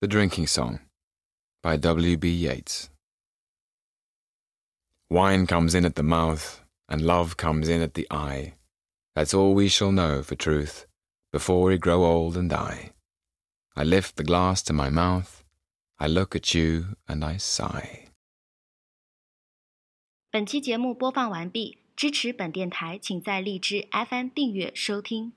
The Drinking Song by W.B. Yeats. Wine comes in at the mouth, and love comes in at the eye. That's all we shall know for truth before we grow old and die. I lift the glass to my mouth, I look at you and I sigh. 本期节目播放完毕，支持本电台，请在荔枝 FM 订阅收听。